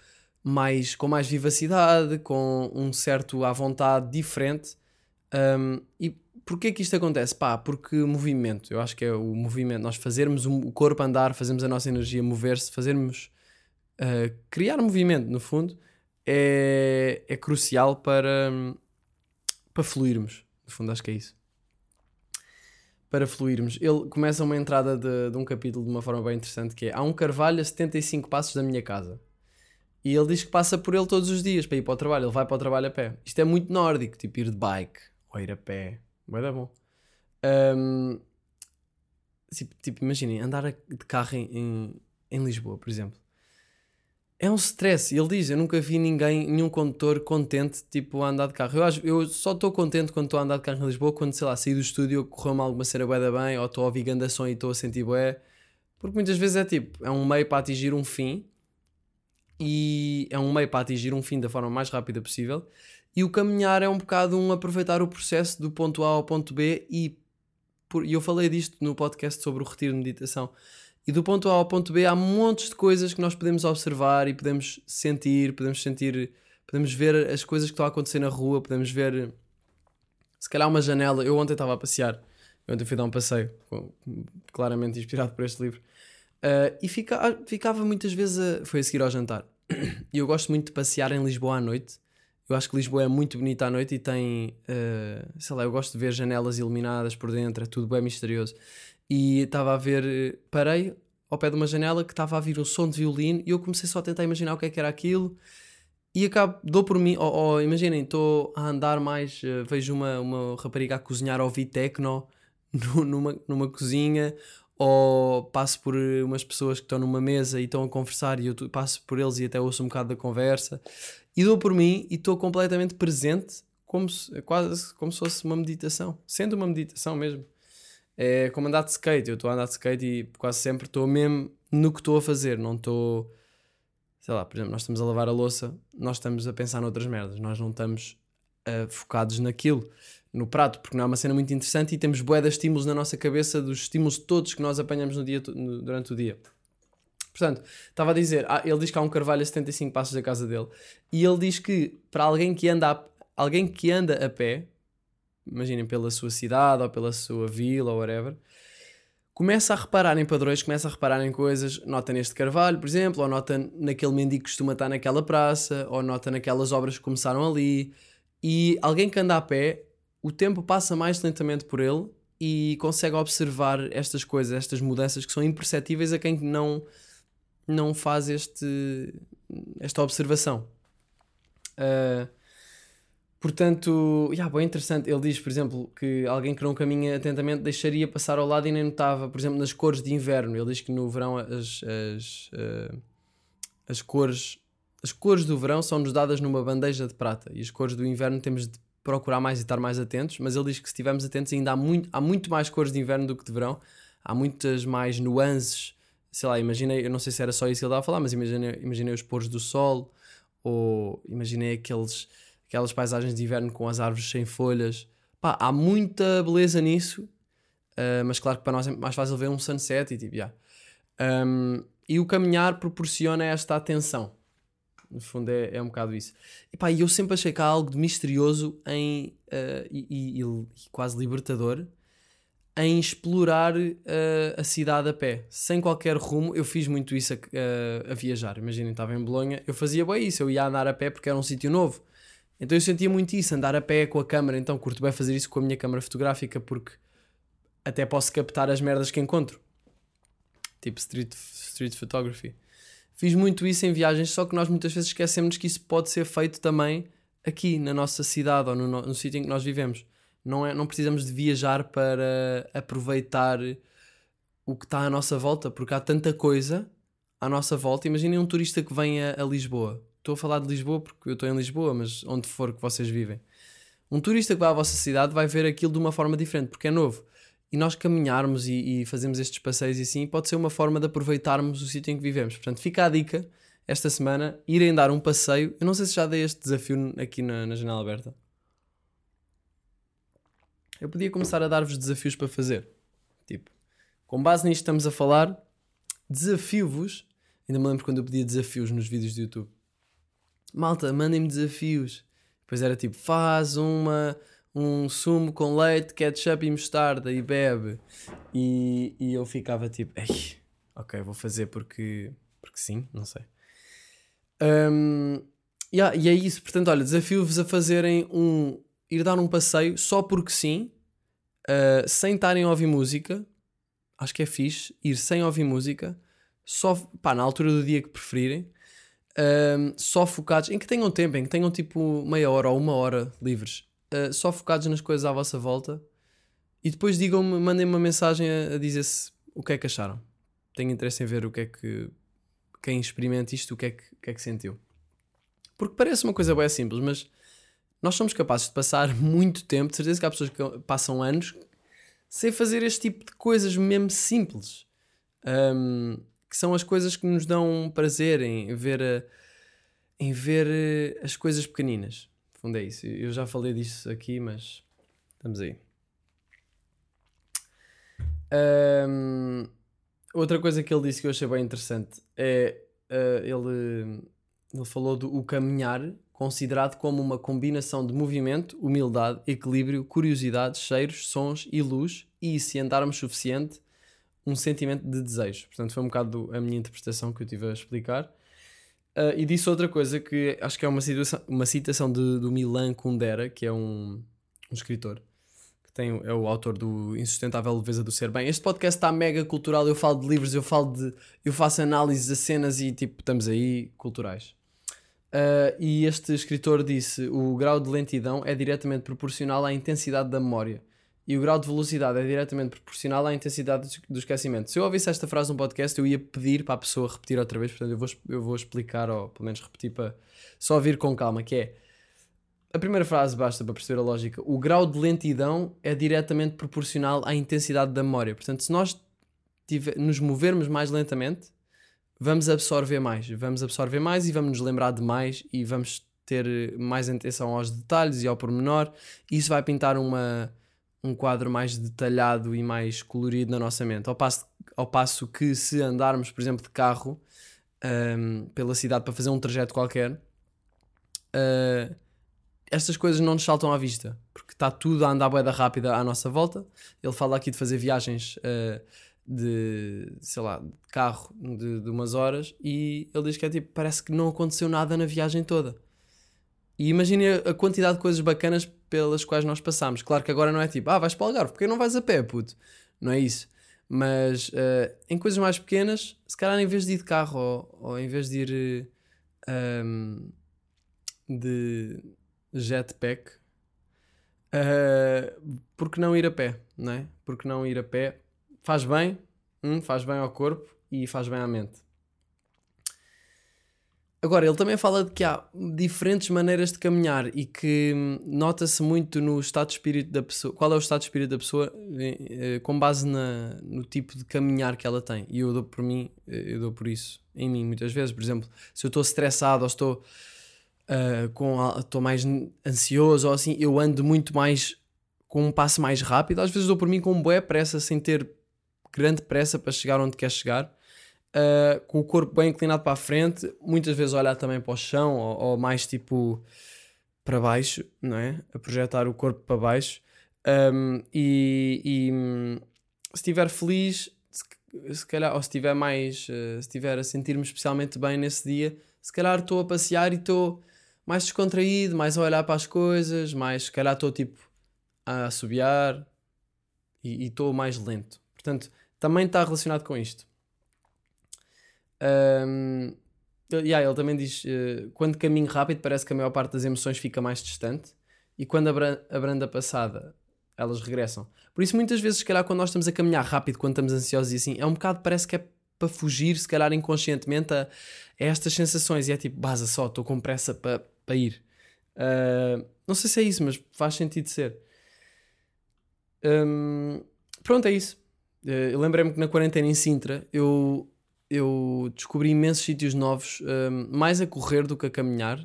mais com mais vivacidade, com um certo à vontade diferente. Um, e porquê que isto acontece? Pá, porque movimento, eu acho que é o movimento, nós fazermos o corpo andar, fazermos a nossa energia mover-se, fazermos uh, criar movimento no fundo é, é crucial para, para fluirmos. No fundo, acho que é isso. Para fluirmos. Ele começa uma entrada de, de um capítulo de uma forma bem interessante que é Há um carvalho a 75 passos da minha casa. E ele diz que passa por ele todos os dias para ir para o trabalho. Ele vai para o trabalho a pé. Isto é muito nórdico, tipo ir de bike ou ir a pé. Vai dar bom. Um, tipo, tipo imaginem, andar de carro em, em, em Lisboa, por exemplo é um stress. Ele diz: Eu nunca vi ninguém, nenhum condutor contente, tipo, a andar de carro. Eu, acho, eu só estou contente quando estou a andar de carro em Lisboa, quando, sei lá, saí do estúdio, correu-me alguma cena bué da bem, ou estou a ouvir gandação e estou a sentir bué. Porque muitas vezes é tipo, é um meio para atingir um fim, e é um meio para atingir um fim da forma mais rápida possível. E o caminhar é um bocado um aproveitar o processo do ponto A ao ponto B, e, por, e eu falei disto no podcast sobre o retiro de meditação e do ponto A ao ponto B há montes de coisas que nós podemos observar e podemos sentir, podemos sentir, podemos ver as coisas que estão a acontecer na rua, podemos ver se calhar uma janela. Eu ontem estava a passear, eu ontem fui dar um passeio, claramente inspirado por este livro, uh, e fica, ficava muitas vezes a, foi a seguir ao jantar. <clears throat> E eu gosto muito de passear em Lisboa à noite. Eu acho que Lisboa é muito bonita à noite e tem, uh, sei lá, eu gosto de ver janelas iluminadas por dentro, é tudo bem misterioso e estava a ver, parei ao pé de uma janela que estava a vir um som de violino e eu comecei só a tentar imaginar o que é que era aquilo. E acabo, dou por mim, ou imaginem, estou a andar mais, uh, vejo uma, uma rapariga a cozinhar ao ouvir techno <laughs> numa, numa cozinha ou passo por umas pessoas que estão numa mesa e estão a conversar e eu passo por eles e até ouço um bocado da conversa. E dou por mim e estou completamente presente como se, quase como se fosse uma meditação, sendo uma meditação mesmo é como andar de skate. Eu estou a andar de skate e quase sempre estou mesmo no que estou a fazer. Não estou. Sei lá, por exemplo, nós estamos a lavar a louça, nós estamos a pensar noutras merdas. Nós não estamos uh, focados naquilo, no prato, porque não é uma cena muito interessante e temos bué de estímulos na nossa cabeça dos estímulos todos que nós apanhamos no dia, no, durante o dia. Portanto, estava a dizer, ah, ele diz que há um carvalho a 75 passos da casa dele e ele diz que para alguém que anda a, alguém que anda a pé, imaginem, pela sua cidade ou pela sua vila ou whatever, começa a reparar em padrões, começa a reparar em coisas, nota neste carvalho, por exemplo, ou nota naquele mendigo que costuma estar naquela praça, ou nota naquelas obras que começaram ali, e alguém que anda a pé, o tempo passa mais lentamente por ele e consegue observar estas coisas, estas mudanças que são imperceptíveis a quem não, não faz este, esta observação. Uh, Portanto, yeah, bem interessante. Ele diz, por exemplo, que alguém que não caminha atentamente deixaria passar ao lado e nem notava, por exemplo, nas cores de inverno. Ele diz que no verão as, as, uh, as cores as cores do verão são-nos dadas numa bandeja de prata e as cores do inverno temos de procurar mais e estar mais atentos. Mas ele diz que se estivermos atentos, ainda há muito, há muito mais cores de inverno do que de verão, há muitas mais nuances. Sei lá, imaginei, eu não sei se era só isso que ele estava a falar, mas imaginei, imaginei os pôres do sol ou imaginei aqueles aquelas paisagens de inverno com as árvores sem folhas. Pá, há muita beleza nisso, uh, mas claro que para nós é mais fácil ver um sunset e tipo, yeah. Um, e o caminhar proporciona esta atenção. No fundo é, é um bocado isso. E pá, eu sempre achei que há algo de misterioso em, uh, e, e, e, quase libertador em explorar eh, a cidade a pé, sem qualquer rumo. Eu fiz muito isso a, a- a viajar. Imaginem, estava em Bolonha, eu fazia bem isso, eu ia andar a pé porque era um sítio novo. Então eu sentia muito isso, andar a pé com a câmera. Então curto bem fazer isso com a minha câmera fotográfica porque até posso captar as merdas que encontro. Tipo street, street photography. Fiz muito isso em viagens, só que nós muitas vezes esquecemos que isso pode ser feito também aqui na nossa cidade ou no, no- no sítio em que nós vivemos. Não, é, não precisamos de viajar para aproveitar o que está à nossa volta, porque há tanta coisa à nossa volta. Imaginem um turista que vem a, a Lisboa. Estou a falar de Lisboa porque eu estou em Lisboa, mas onde for que vocês vivem. Um turista que vai à vossa cidade vai ver aquilo de uma forma diferente, porque é novo. E nós caminharmos e, e fazermos estes passeios e assim pode ser uma forma de aproveitarmos o sítio em que vivemos. Portanto, fica a dica esta semana, irem dar um passeio. Eu não sei se já dei este desafio aqui na, na janela aberta. Eu podia começar a dar-vos desafios para fazer. Tipo, com base nisto estamos a falar, desafio-vos. Ainda me lembro quando eu pedia desafios nos vídeos do YouTube. Malta, mandem-me desafios. Depois era tipo, faz uma, um sumo com leite, ketchup e mostarda e bebe. E, e eu ficava tipo, Ei, ok, vou fazer porque, porque sim, não sei. Um, yeah, e é isso, portanto, olha, desafio-vos a fazerem um. ir dar um passeio só porque sim, uh, sem estarem a ouvir música. Acho que é fixe ir sem ouvir música, só pá, na altura do dia que preferirem, um, só focados, em que tenham tempo, em que tenham tipo meia hora ou uma hora livres, uh, só focados nas coisas à vossa volta e depois digam-me, mandem-me uma mensagem a, a dizer se o que é que acharam. Tenho interesse em ver o que é que quem experimenta isto, o que é que, que, é que sentiu. Porque parece uma coisa bem simples, mas nós somos capazes de passar <laughs> muito tempo, de certeza que há pessoas que passam anos sem fazer este tipo de coisas mesmo simples. Um, que são as coisas que nos dão prazer em ver, a- em ver eh, as coisas pequeninas. No fundo é isso. Eu já falei disso aqui, mas estamos aí. Um, outra coisa que ele disse que eu achei bem interessante é uh, ele, ele falou do o caminhar considerado como uma combinação de movimento, humildade, equilíbrio, curiosidade, cheiros, sons e luz e se andarmos suficiente um sentimento de desejo. Portanto, foi um bocado a minha interpretação que eu tive a explicar. Uh, e disse outra coisa que acho que é uma, situação, uma citação de, do Milan Kundera, que é um, um escritor, que tem, é o autor do Insustentável Leveza do Ser Bem. Este podcast está mega cultural, eu falo de livros, eu falo de. eu faço análises a cenas e tipo, estamos aí culturais. Uh, e este escritor disse: o grau de lentidão é diretamente proporcional à intensidade da memória e o grau de velocidade é diretamente proporcional à intensidade do- esquecimento. Se eu ouvisse esta frase num podcast, eu ia pedir para a pessoa repetir outra vez, portanto, eu vou, eu vou explicar, ou pelo menos repetir para só ouvir com calma, que é a primeira frase basta para perceber a lógica. O grau de lentidão é diretamente proporcional à intensidade da memória. Portanto, se nós tiver- nos movermos mais lentamente, vamos absorver mais. Vamos absorver mais e vamos nos lembrar de mais e vamos ter mais atenção aos detalhes e ao pormenor. Isso vai pintar uma, um quadro mais detalhado e mais colorido na nossa mente. Ao passo, ao passo que se andarmos, por exemplo, de carro ahm, pela cidade para fazer um trajeto qualquer, ah, estas coisas não nos saltam à vista, porque está tudo a andar bué da rápida à nossa volta. Ele fala aqui de fazer viagens ah, de, sei lá, de carro de, de umas horas e ele diz que é tipo, parece que não aconteceu nada na viagem toda. E imagine a, quantidade de coisas bacanas pelas quais nós passamos. Claro que agora não é tipo, ah, vais para o Algarve, porque não vais a pé, puto? Não é isso. Mas eh, em coisas mais pequenas, se calhar em vez de ir de carro ou, ou em vez de ir eh, ahm, de jetpack, eh, porque não ir a pé, não é? Porque não ir a pé faz bem, hum, faz bem ao corpo e faz bem à mente. Agora, ele também fala de que há diferentes maneiras de caminhar e que hum, nota-se muito no estado de espírito da pessoa. Qual é o estado de espírito da pessoa eh, eh, com base na, no tipo de caminhar que ela tem. E eu dou por mim, eh, eu dou por isso em mim muitas vezes. Por exemplo, se eu estou estressado ou estou, ah, com, estou mais ansioso ou assim, eu ando muito mais com um passo mais rápido. Às vezes dou por mim com boa pressa, sem ter grande pressa para chegar onde quer chegar. Uh, com o corpo bem inclinado para a frente, muitas vezes olhar também para o chão ou, ou mais tipo para baixo, não é? A projetar o corpo para baixo. Um, e, e, se estiver feliz, se, se calhar, ou se estiver mais, eh, se estiver a sentir-me especialmente bem nesse dia, se calhar estou a passear e estou mais descontraído, mais a olhar para as coisas, mais, se calhar estou tipo a assobiar e estou mais lento. Portanto, também está relacionado com isto. Um, yeah, ele também diz: eh, quando caminho rápido, parece que a maior parte das emoções fica mais distante, e quando a passada, elas regressam. Por isso, muitas vezes, se calhar, quando nós estamos a caminhar rápido, quando estamos ansiosos e assim, é um bocado, parece que é para fugir, se calhar inconscientemente, a, a estas sensações. E é tipo, baza só, estou com pressa para para ir. Ah, não sei se é isso, mas faz sentido ser. Hum, pronto, é isso. Eh, eu lembrei-me que na quarentena em Sintra eu, eu descobri imensos sítios novos, hum, mais a correr do que a caminhar.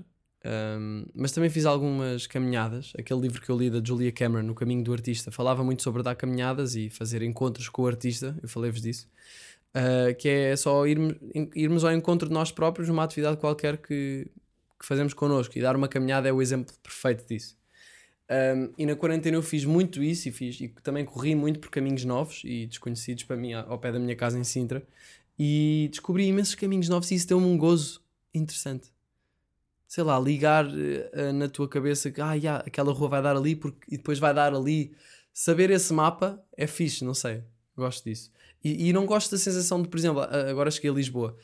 hum, mas também fiz algumas caminhadas. Aquele livro que eu li da Julia Cameron, No Caminho do Artista, falava muito sobre dar caminhadas e fazer encontros com o artista. Eu falei-vos disso. Uh, que é só irmos, irmos ao encontro de nós próprios numa atividade qualquer que, que fazemos connosco. E dar uma caminhada é o exemplo perfeito disso. Um, e na quarentena eu fiz muito isso e, fiz, e também corri muito por caminhos novos e desconhecidos para mim ao pé da minha casa em Sintra. E descobri imensos caminhos novos e isso deu-me um gozo interessante. Sei lá, ligar eh, na tua cabeça que ah, yeah, aquela rua vai dar ali porque, e depois vai dar ali. Saber esse mapa é fixe, não sei. Gosto disso. E, e não gosto da sensação de, por exemplo, agora cheguei a Lisboa.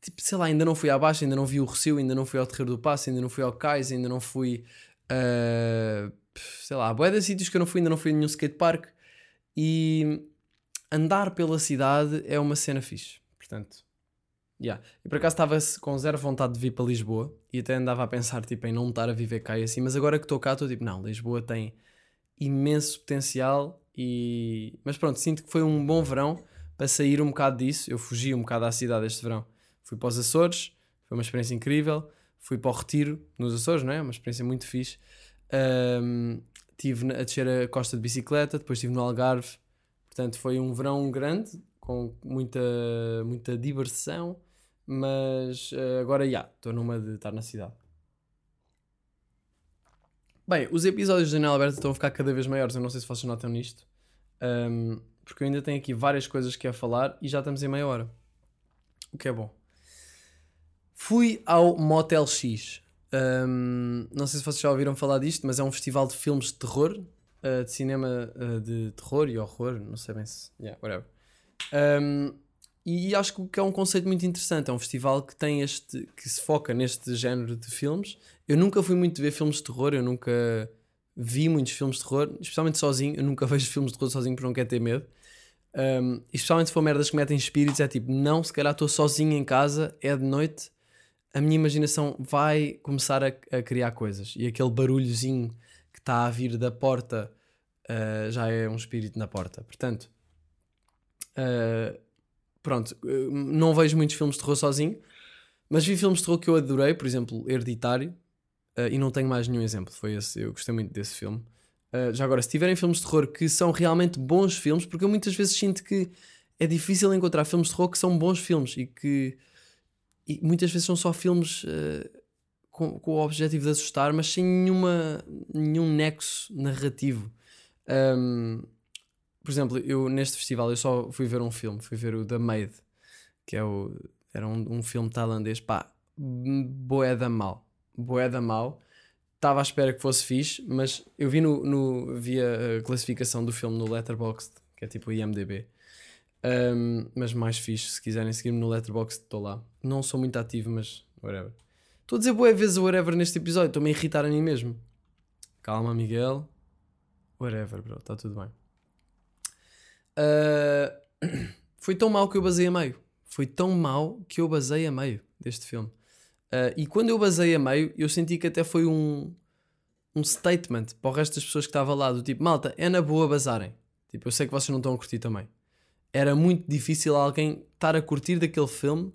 Tipo, sei lá, ainda não fui abaixo, ainda não vi o Rocio, ainda não fui ao Terreiro do Passo, ainda não fui ao Cais, ainda não fui. ah, sei lá, boé de sítios que eu não fui, ainda não fui a nenhum skatepark. E andar pela cidade é uma cena fixe. Portanto, yeah. E por acaso estava com zero vontade de vir para Lisboa e até andava a pensar tipo, em não estar a viver cá e assim, mas agora que estou cá, estou tipo, não, Lisboa tem imenso potencial e. Mas pronto, sinto que foi um bom verão para sair um bocado disso. Eu fugi um bocado à cidade este verão. Fui para os Açores, foi uma experiência incrível. Fui para o Retiro, nos Açores, não é? Uma experiência muito fixe. Ahm, tive a descer a costa de bicicleta, depois estive no Algarve. Portanto, foi um verão grande, com muita, muita diversão. Mas eh, agora, já, estou numa de estar na cidade. Bem, os episódios de Janela Aberta estão a ficar cada vez maiores. Eu não sei se vocês notam nisto. Ahm, porque eu ainda tenho aqui várias coisas que é falar e já estamos em meia hora. O que é bom. Fui ao Motel X. Ahm, não sei se vocês já ouviram falar disto, mas é um festival de filmes de terror, ah, de cinema ah, de terror e horror. Não sei bem se. Yeah, whatever. Ahm, e, e acho que é um conceito muito interessante. É um festival que tem este. que se foca neste género de filmes. Eu nunca fui muito ver filmes de terror, eu nunca vi muitos filmes de terror, especialmente sozinho. Eu nunca <laughs> vejo filmes de terror sozinho porque não quero ter medo. Um, especialmente se for merdas que metem espíritos, é tipo, não, se calhar estou sozinho em casa, é de noite, a minha imaginação vai começar a, a criar coisas. E aquele barulhozinho está a vir da porta uh, já é um espírito na porta. Portanto, uh, pronto, uh, não vejo muitos filmes de terror sozinho, mas vi filmes de terror que eu adorei, por exemplo, Hereditário, uh, e não tenho mais nenhum exemplo. Foi esse, eu gostei muito desse filme. Já agora, se tiverem filmes de terror que são realmente bons filmes, porque eu muitas vezes sinto que é difícil encontrar filmes de terror que são bons filmes e que e muitas vezes são só filmes com, com o objetivo de assustar, mas sem nenhuma, nenhum nexo narrativo. Um, por exemplo, eu neste festival eu só fui ver um filme, fui ver o The Maid, que é o, era um, um filme tailandês, pá, boé da mal, boé da mal. Estava à espera que fosse fixe, mas eu vi, no, no, vi a classificação do filme no Letterboxd, que é tipo o IMDB. Um, mas mais fixe, se quiserem seguir-me no Letterboxd, estou lá. Não sou muito ativo, mas whatever. Estou a dizer boé vezes whatever neste episódio, estou-me a irritar a mim mesmo. Calma, Miguel. Whatever, bro, está tudo bem. Uh, <clears throat> foi tão mau que eu basei a meio. Foi tão mau que eu basei a meio deste filme. Uh, e quando eu basei a meio, eu senti que até foi um, um statement para o resto das pessoas que estavam lá, do tipo, malta, é na boa basarem. Tipo, eu sei que vocês não estão a curtir também. Era muito difícil alguém estar a curtir daquele filme,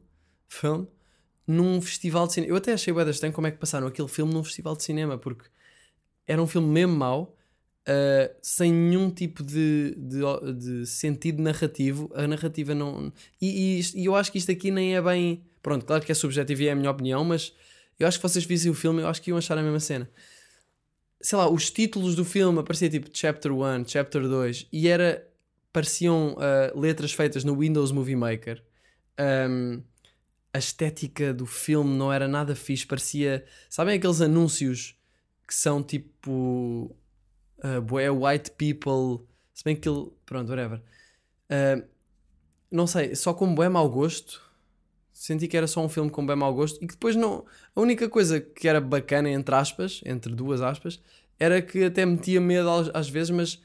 filme num festival de cinema. Eu até achei bem estranho como é que passaram aquele filme num festival de cinema, porque era um filme mesmo mau, uh, sem nenhum tipo de, de, de, sentido narrativo. A narrativa não. E, e, e eu acho que isto aqui nem é bem. Pronto, claro que é subjetivo e é a minha opinião, mas eu acho que vocês vissem o filme, eu acho que iam achar a mesma cena. sei lá, os títulos do filme aparecia tipo Chapter 1, Chapter 2 e era, pareciam ah, letras feitas no Windows Movie Maker. Um, a estética do filme não era nada fixe, parecia, sabem aqueles anúncios que são tipo uh, white people, se bem que ele, pronto, whatever. Uh, não sei, só com bué mau gosto. Senti que era só um filme com bem mau gosto e que depois não. A única coisa que era bacana, entre aspas, entre duas aspas, era que até metia medo às, vezes, mas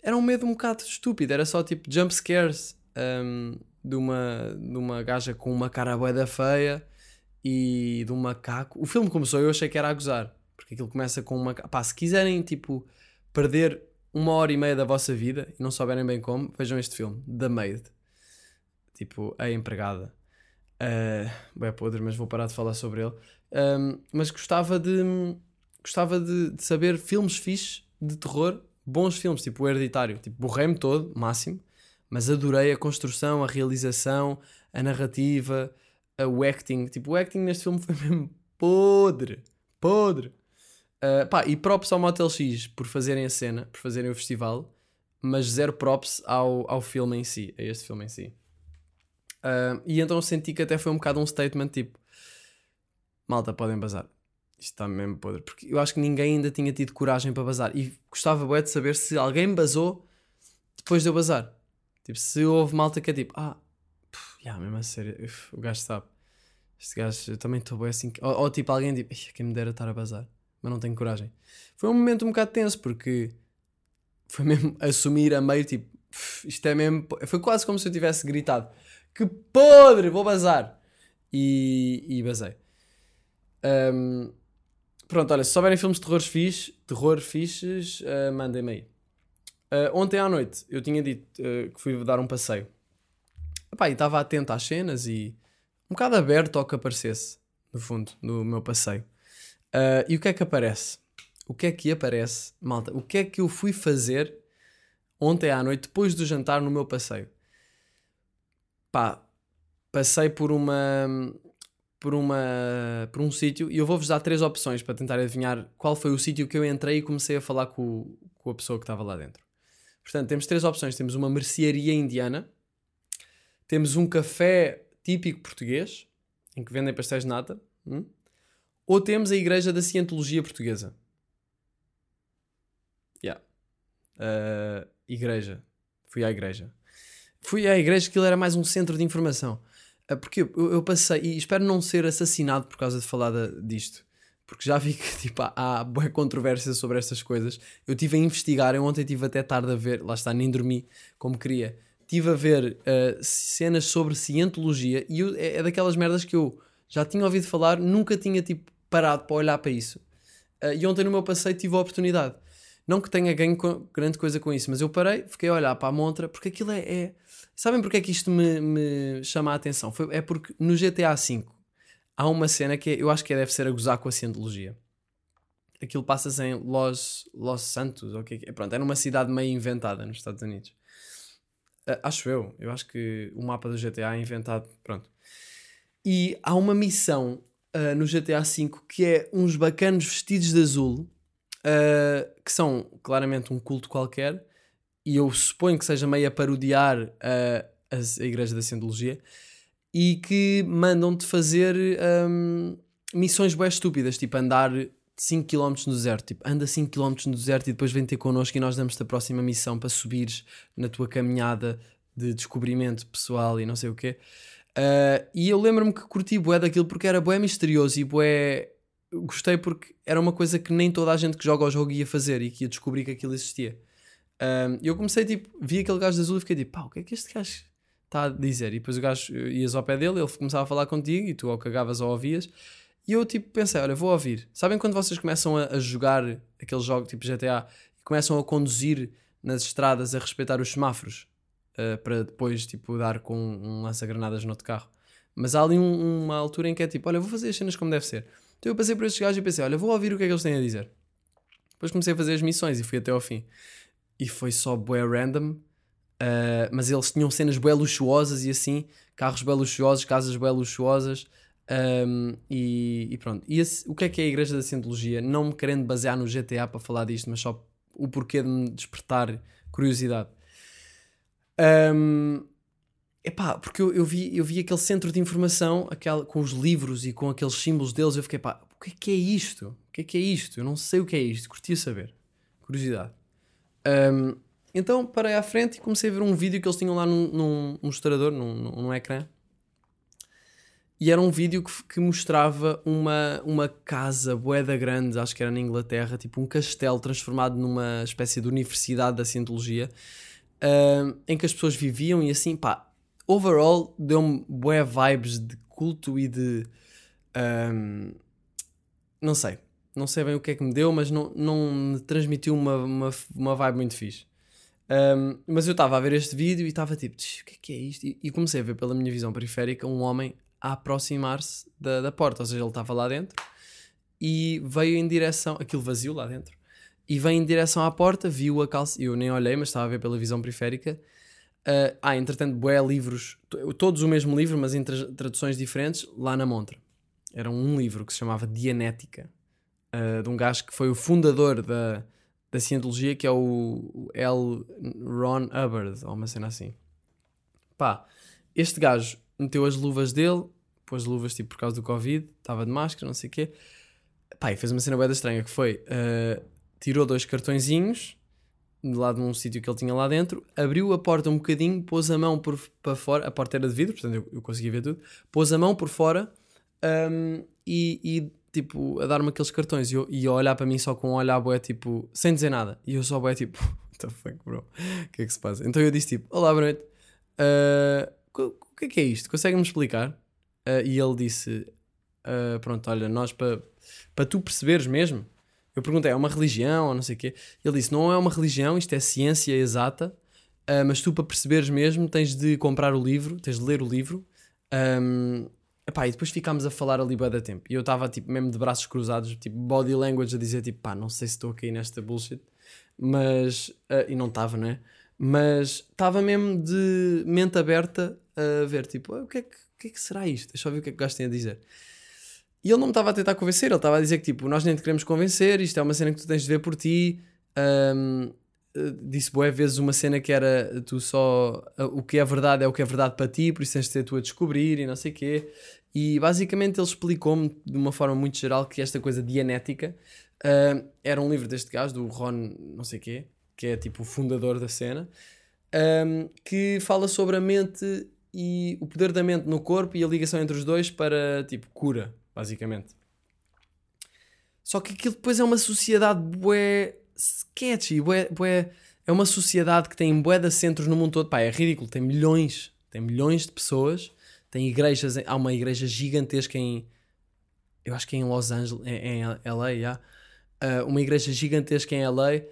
era um medo um bocado estúpido. Era só tipo jump scares um, de, uma, de uma gaja com uma cara bué da feia e de um macaco. O filme começou eu achei que era a gozar, porque aquilo começa com uma. Pá, se quiserem tipo perder uma hora e meia da vossa vida e não souberem bem como, vejam este filme, The Maid. Tipo, a empregada. Uh, bem podre, mas vou parar de falar sobre ele. Um, mas gostava de gostava de, de, saber filmes fixes de terror, bons filmes, tipo o Hereditário. Tipo, borrei-me todo, máximo, mas adorei a construção, a realização, a narrativa, a, o acting. Tipo, o acting neste filme foi <laughs> mesmo podre, podre. Uh, pá, e props ao Motel X por fazerem a cena, por fazerem o festival, mas zero props ao, ao filme em si, a este filme em si. Uh, e então senti que até foi um bocado um statement tipo: malta, podem bazar. Isto está mesmo podre. Porque eu acho que ninguém ainda tinha tido coragem para bazar. E gostava bué de saber se alguém basou depois de eu bazar. Tipo, se houve malta que é tipo, ah, puf, yeah, mesmo a sério, uf, o gajo sabe. Este gajo, eu também estou bem assim. Ou, ou, tipo, alguém tipo, quem me dera estar a bazar, mas não tenho coragem. Foi um momento um bocado tenso, porque foi mesmo <laughs> assumir a meio, tipo, isto é mesmo. Foi quase como se eu tivesse gritado que podre, vou bazar. E, e basei. Um, pronto, olha, se souberem filmes de terror fixe, terror fixes, uh, mandem-me aí. Uh, ontem à noite eu tinha dito uh, que fui dar um passeio. Epá, e estava atento às cenas e um bocado aberto ao que aparecesse, no fundo, no meu passeio. Uh, e o que é que aparece? O que é que aparece, malta? O que é que eu fui fazer ontem à noite, depois do jantar, no meu passeio? pá, passei por uma por uma por um sítio e eu vou-vos dar três opções para tentar adivinhar qual foi o sítio que eu entrei e comecei a falar com, com a pessoa que estava lá dentro. Portanto, temos três opções. Temos uma mercearia indiana, temos um café típico português, em que vendem pastéis de nata, hum? ou temos a Igreja da Cientologia Portuguesa. Yeah. Uh, igreja. Fui à igreja. Fui à igreja aquilo era mais um centro de informação. Ah, porque eu, eu, passei, e espero não ser assassinado por causa de falar disto, porque já vi que <laughs> tipo, há, boa controvérsia sobre estas coisas. Eu estive a investigar, eu ontem estive até tarde a ver, lá está, nem dormi como queria. Estive a ver uh, cenas sobre cientologia e eu, é, é, daquelas merdas que eu já tinha ouvido falar, nunca tinha tipo parado para olhar para isso. Uh, e ontem no meu passeio tive a oportunidade. Não que tenha ganho grande coisa com isso, mas eu parei, fiquei a olhar para a montra, porque aquilo é, é Sabem porque é que isto me, me chama a atenção? Foi, é porque no GTA V há uma cena que é, eu acho que deve ser a gozar com a cientologia. Aquilo passa-se em Los, Los Santos, ou que é, pronto, é numa cidade meio inventada nos Estados Unidos. Uh, acho eu, eu acho que o mapa do GTA é inventado, pronto. E há uma missão uh, no GTA V que é uns bacanos vestidos de azul, uh, que são claramente um culto qualquer, e eu suponho que seja meio a parodiar a, a Igreja da Cientologia, e que mandam-te fazer um, missões bem estúpidas, tipo andar 5 km no deserto, tipo anda 5 km no deserto e depois vem ter connosco e nós damos-te a próxima missão para subires na tua caminhada de descobrimento pessoal e não sei o quê. Uh, e eu lembro-me que curti bué daquilo porque era bué misterioso e bué... Gostei porque era uma coisa que nem toda a gente que joga o jogo ia fazer e que ia descobrir que aquilo existia. Um, eu comecei, tipo, vi aquele gajo de azul e fiquei tipo, pá, o que é que este gajo está a dizer? E depois o gajo ias ao pé dele, ele começava a falar contigo e tu ou cagavas ou ouvias. E eu, tipo, pensei, olha, vou ouvir. Sabem quando vocês começam a, a jogar aquele jogo tipo GTA e começam a conduzir nas estradas a respeitar os semáforos uh, para depois, tipo, dar com um lança-granadas no outro carro? Mas há ali um, uma altura em que é tipo, olha, vou fazer as cenas como deve ser. Então eu passei por estes gajos e pensei, olha, vou ouvir o que é que eles têm a dizer. Depois comecei a fazer as missões e fui até ao fim e foi só bué random. Uh, mas eles tinham cenas bué luxuosas e assim, carros bué luxuosos, casas bué luxuosas, Um, e, e pronto. E esse- o que é que é a Igreja da Cientologia? Não me querendo basear no GTA para falar disto, mas só o porquê de me despertar curiosidade. Um, epá, porque eu, eu, vi, eu vi aquele centro de informação aquela, com os livros e com aqueles símbolos deles. Eu fiquei, pá, o que é que é isto? O que é que é isto? Eu não sei o que é isto. Curtia saber. Curiosidade. Um, então parei à frente e comecei a ver um vídeo que eles tinham lá num, num mostrador, num, num, num ecrã. E era um vídeo que, que mostrava uma, uma casa boeda grande, acho que era na Inglaterra, tipo um castelo transformado numa espécie de universidade da Cientologia, ah, em que as pessoas viviam e assim, pá, overall deu-me bué vibes de culto e de. ahm, não sei, não sei bem o que é que me deu, mas não, não me transmitiu uma, uma, uma vibe muito fixe. Um, mas eu estava a ver este vídeo e estava tipo, "Tch, o que é que é isto? E, e comecei a ver pela minha visão periférica um homem a aproximar-se da, da porta, ou seja, ele estava lá dentro e veio em direção, aquilo vazio lá dentro, e veio em direção à porta, viu a calça, eu nem olhei, mas estava a ver pela visão periférica. Ah, ah, entretanto, bué livros, to- todos o mesmo livro, mas em tra- traduções diferentes, lá na montra. Era um livro que se chamava Dianética, ah, de um gajo que foi o fundador da, da Cientologia, que é o L. Ron Hubbard, ou uma cena assim. Pá, este gajo meteu as luvas dele, pôs luvas tipo por causa do Covid, estava de máscara, não sei o quê. Pá, e fez uma cena da estranha que foi, ah, tirou dois cartõezinhos de lá de um sítio que ele tinha lá dentro, abriu a porta um bocadinho, pôs a mão por, para fora, a porta era de vidro, portanto eu, eu conseguia ver tudo, pôs a mão por fora um, e, e, tipo, a dar-me aqueles cartões e, eu, e a olhar para mim só com um olhar bué, tipo, sem dizer nada. E eu só bué, tipo, <laughs> what the fuck, bro? O que é que se passa? Então eu disse, tipo, olá, boa noite. Co- o que é que é isto? Consegue-me explicar? Ah, e ele disse, ah, pronto, olha, nós para para tu perceberes mesmo, eu perguntei, é uma religião ou não sei o quê? Ele disse, não é uma religião, isto é ciência exata, mas tu para perceberes mesmo tens de comprar o livro, tens de ler o livro. Ahm, epá, e depois ficámos a falar ali bué da tempo. E eu estava tipo, mesmo de braços cruzados, tipo body language a dizer tipo, pá, não sei se estou a cair nesta bullshit. Mas, ah, e não estava, não é? Mas estava mesmo de mente aberta a ver, tipo, "Ah, o que, é que, o que é que será isto? Deixa eu ver o que é que o gajo tem a dizer. E ele não me estava a tentar convencer, ele estava a dizer que tipo, nós nem te queremos convencer, isto é uma cena que tu tens de ver por ti. Ahm, eh, disse boé vezes uma cena que era tu só eh, o que é verdade é o que é verdade para ti, por isso tens de ser tu a descobrir e não sei o quê. E basicamente ele explicou-me de uma forma muito geral que esta coisa dianética ah, era um livro deste gajo, do Ron não sei quê, que é tipo o fundador da cena, ahm, que fala sobre a mente e o poder da mente no corpo e a ligação entre os dois para tipo cura, basicamente. Só que aquilo depois é uma sociedade bué sketchy, bué, bué, é uma sociedade que tem bué de centros no mundo todo. Pá, é ridículo, tem milhões, tem milhões de pessoas, tem igrejas, há uma igreja gigantesca em, eu acho que é em Los Angeles, em, em LA, yeah. Ah, uma igreja gigantesca em LA,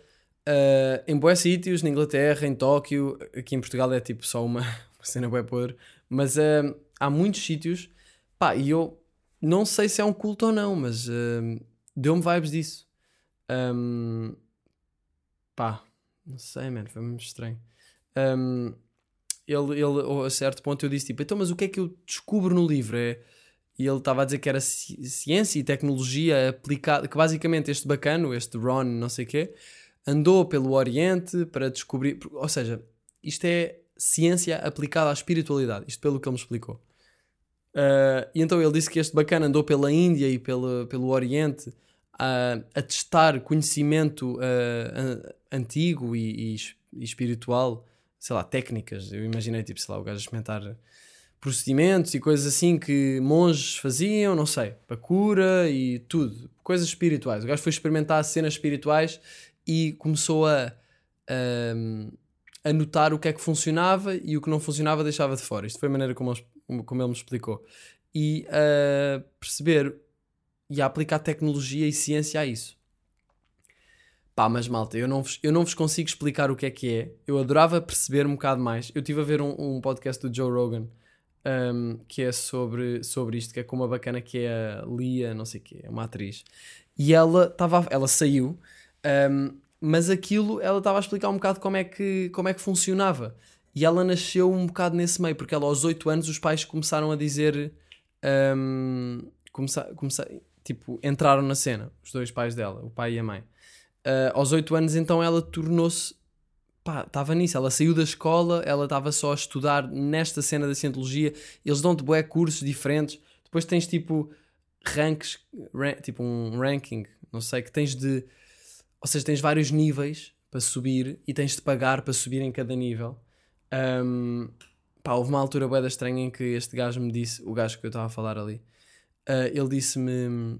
ah, em bué sítios, na Inglaterra, em Tóquio, aqui em Portugal é tipo só uma, <laughs> uma cena bué podre, mas ah, há muitos sítios, pá, e eu não sei se é um culto ou não, mas deu-me vibes disso. Ahm, pá, não sei, mano, foi muito estranho. Ahm, ele, ele, a certo ponto, eu disse tipo, então, mas o que é que eu descubro no livro? É, e ele estava a dizer que era ci- ciência e tecnologia aplicada, que basicamente este bacano, este Ron, não sei o quê, andou pelo Oriente para descobrir, ou seja, isto é ciência aplicada à espiritualidade, isto pelo que ele me explicou. Ah, e então ele disse que este bacana andou pela Índia e pelo, pelo Oriente a, a testar conhecimento an- antigo e, e e espiritual, sei lá, técnicas. Eu imaginei, tipo, sei lá, o gajo experimentar procedimentos e coisas assim que monges faziam, não sei, para cura e tudo, coisas espirituais. O gajo foi experimentar cenas espirituais e começou a, a, a notar o que é que funcionava e o que não funcionava deixava de fora. Isto foi a maneira como ele, como- ele me explicou. E a perceber e a aplicar tecnologia e ciência a isso. Pá, mas malta, eu não, vos, eu não vos consigo explicar o que é que é. Eu adorava perceber um bocado mais. Eu estive a ver um, um podcast do Joe Rogan um, que é sobre, sobre isto, que é com uma bacana que é a Lia, não sei o quê, é uma atriz. E ela estava, ela saiu, um, mas aquilo ela estava a explicar um bocado como é, que, como é que funcionava. E ela nasceu um bocado nesse meio, porque ela aos 8 anos os pais começaram a dizer um, começar, tipo, entraram na cena, os dois pais dela, o pai e a mãe. Uh, aos 8 anos, então, ela tornou-se. Pá, estava nisso. Ela saiu da escola, ela estava só a estudar nesta cena da cientologia. Eles dão-te bué cursos diferentes. Depois tens tipo ranks, ran- tipo um ranking, não sei, que tens de. Ou seja, tens vários níveis para subir e tens de pagar para subir em cada nível. Um, pá, houve uma altura bué estranha em que este gajo me disse, o gajo que eu estava a falar ali, uh, ele disse-me: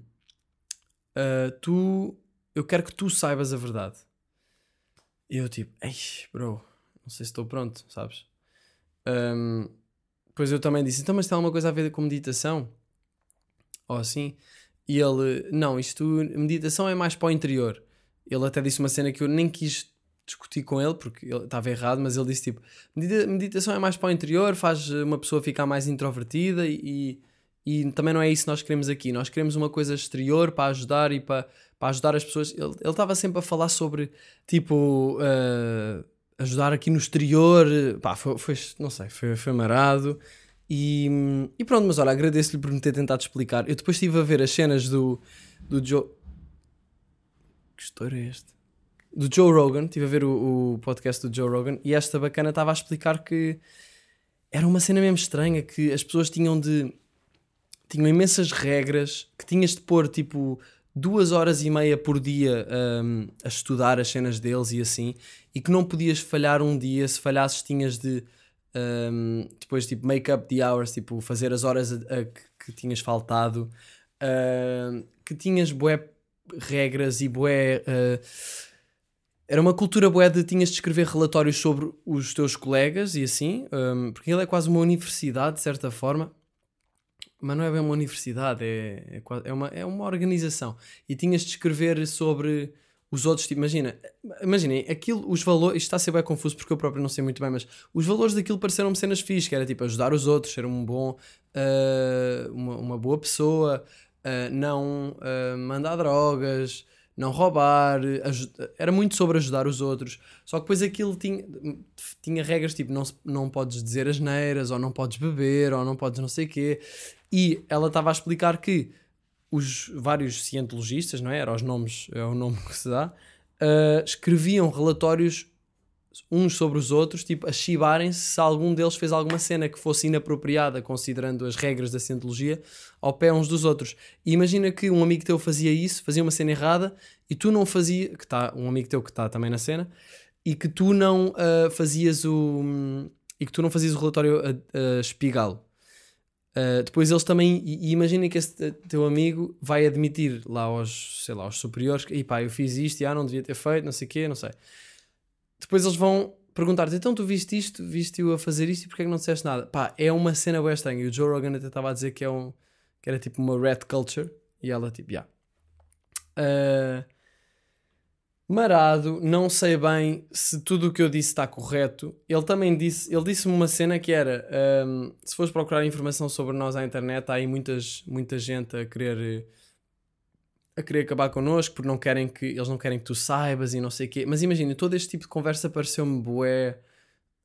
uh, Tu, eu quero que tu saibas a verdade. E eu, tipo, ei, bro, não sei se estou pronto, sabes? Um, depois eu também disse: Então, mas tem alguma coisa a ver com meditação? Ou assim? E ele, não, isto, meditação é mais para o interior. Ele até disse uma cena que eu nem quis discutir com ele porque ele estava errado, mas ele disse tipo: "Medita- meditação é mais para o interior, faz uma pessoa ficar mais introvertida e, e também não é isso que nós queremos aqui. Nós queremos uma coisa exterior para ajudar e para, para ajudar as pessoas. Ele estava sempre a falar sobre tipo eh, ajudar aqui no exterior. Pá, foi, foi- não sei, foi, foi marado. E, e pronto, mas olha, agradeço-lhe por me ter tentado explicar. Eu depois estive a ver as cenas do, do Joe. Que estouro é este? Do Joe Rogan, estive a ver o, o podcast do Joe Rogan e esta bacana estava a explicar que era uma cena mesmo estranha, que as pessoas tinham de. Tinham imensas regras, que tinhas de pôr tipo duas horas e meia por dia hum, a estudar as cenas deles e assim, e que não podias falhar um dia, se falhasses tinhas de hum, depois tipo make up the hours, tipo fazer as horas a- a que, que tinhas faltado, hum, que tinhas bué regras e bué. uh, era uma cultura bué de tinhas de escrever relatórios sobre os teus colegas e assim, hum, porque ele é quase uma universidade de certa forma, mas não é bem uma universidade, é, é, é uma, é uma organização. E tinhas de escrever sobre os outros, imagina, imaginem, aquilo, os valores, isto está a ser bem confuso porque eu próprio não sei muito bem, mas os valores daquilo pareceram-me cenas fixes, que era tipo ajudar os outros, ser um bom, ah, uma, uma boa pessoa, ah, não ah, mandar drogas, não roubar, era muito sobre ajudar os outros. Só que depois aquilo tinha, tinha regras tipo não, não podes dizer as neiras, ou não podes beber, ou não podes não sei o quê. E ela estava a explicar que os vários cientologistas, não é? Era os nomes, é o nome que se dá, ah, escreviam relatórios uns sobre os outros, tipo, a chibarem-se se algum deles fez alguma cena que fosse inapropriada, considerando as regras da cientologia, ao pé uns dos outros. E imagina que um amigo teu fazia isso, fazia uma cena errada, e tu não fazia, que está um amigo teu que está também na cena, e que tu não ah, fazias o e que tu não fazias o relatório a, a espigá-lo. Uh, depois eles também, e, e imagina que esse teu amigo vai admitir lá aos, sei lá, aos superiores "Ih, pá, eu fiz isto e ah, não devia ter feito, não sei o quê, não sei. Depois eles vão perguntar-te, então tu viste isto, viste-o a fazer isto e porquê é que não disseste nada? Pá, é uma cena bem estranha. E o Joe Rogan até estava a dizer que, é um, que era tipo uma rat culture e ela tipo, já. Yeah. Uh, Marado, não sei bem se tudo o que eu disse está correto. Ele também disse, ele disse-me uma cena que era: um, se fores procurar informação sobre nós à internet, há aí muitas, muita gente a querer a querer acabar connosco porque não querem que eles não querem que tu saibas e não sei o quê. Mas imagina, todo este tipo de conversa pareceu-me bué,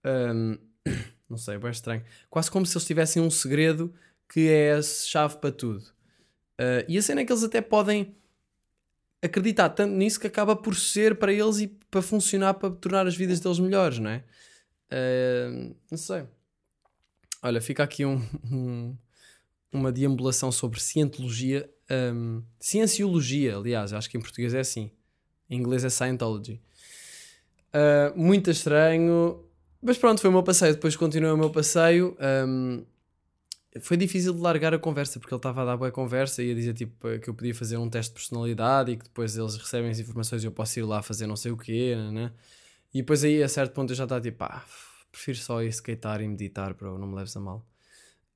um, <coughs> não sei, bué estranho. Quase como se eles tivessem um segredo que é a chave para tudo. Uh, e a cena é que eles até podem acreditar tanto nisso que acaba por ser para eles e para funcionar para tornar as vidas deles melhores, não é? Uh, não sei. Olha, fica aqui um, <laughs> um- uma deambulação sobre cientologia, um, cienciologia, aliás, acho que em português é assim, em inglês é Scientology. Uh, muito estranho, mas pronto, foi o meu passeio. Depois continuei o meu passeio. um, foi difícil de largar a conversa porque ele estava a dar boa conversa e a dizer tipo, que eu podia fazer um teste de personalidade e que depois eles recebem as informações e eu posso ir lá fazer não sei o quê, né? E depois aí a certo ponto eu já estava tipo, pá, prefiro só ir skatear e meditar, bro, não me leves a mal.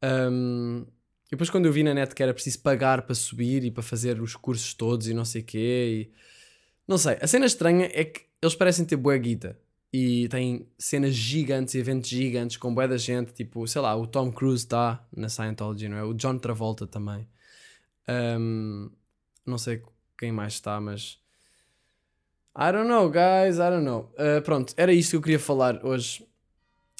Um, e depois quando eu vi na net que era preciso pagar para subir e para fazer os cursos todos e não sei quê, e... não sei, a cena estranha é que eles parecem ter boa guita e têm cenas gigantes e eventos gigantes com boa da gente, tipo, sei lá, o Tom Cruise está na Scientology, não é? O John Travolta também. Um, não sei quem mais está, mas I don't know, guys, I don't know. Uh, pronto, era isto que eu queria falar hoje.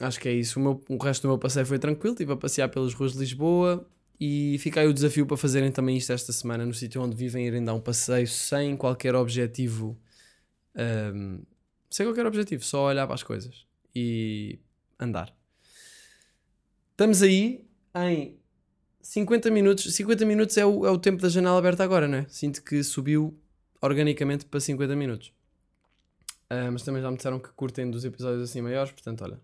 Acho que é isso. O, meu, o resto do meu passeio foi tranquilo. Estive a passear pelas ruas de Lisboa E fica aí o desafio para fazerem também isto esta semana no sítio onde vivem, irem dar um passeio sem qualquer objetivo. ahm, sem qualquer objetivo, só olhar para as coisas e andar. Estamos aí em 50 minutos. 50 minutos é o, é o tempo da janela aberta agora, não é? Sinto que subiu organicamente para 50 minutos. Ah, mas também já me disseram que curtem dos episódios assim maiores, portanto, olha.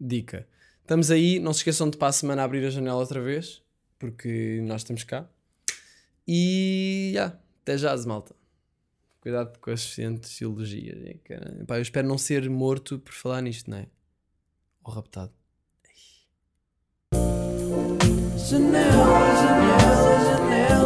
Dica. Estamos aí, não se esqueçam de para a semana abrir a janela outra vez, porque nós estamos cá. E já, até já, malta. Cuidado com as suficientes elogias. Pá, eu espero não ser morto por falar nisto, não é? Ou raptado. Janela, janela, janela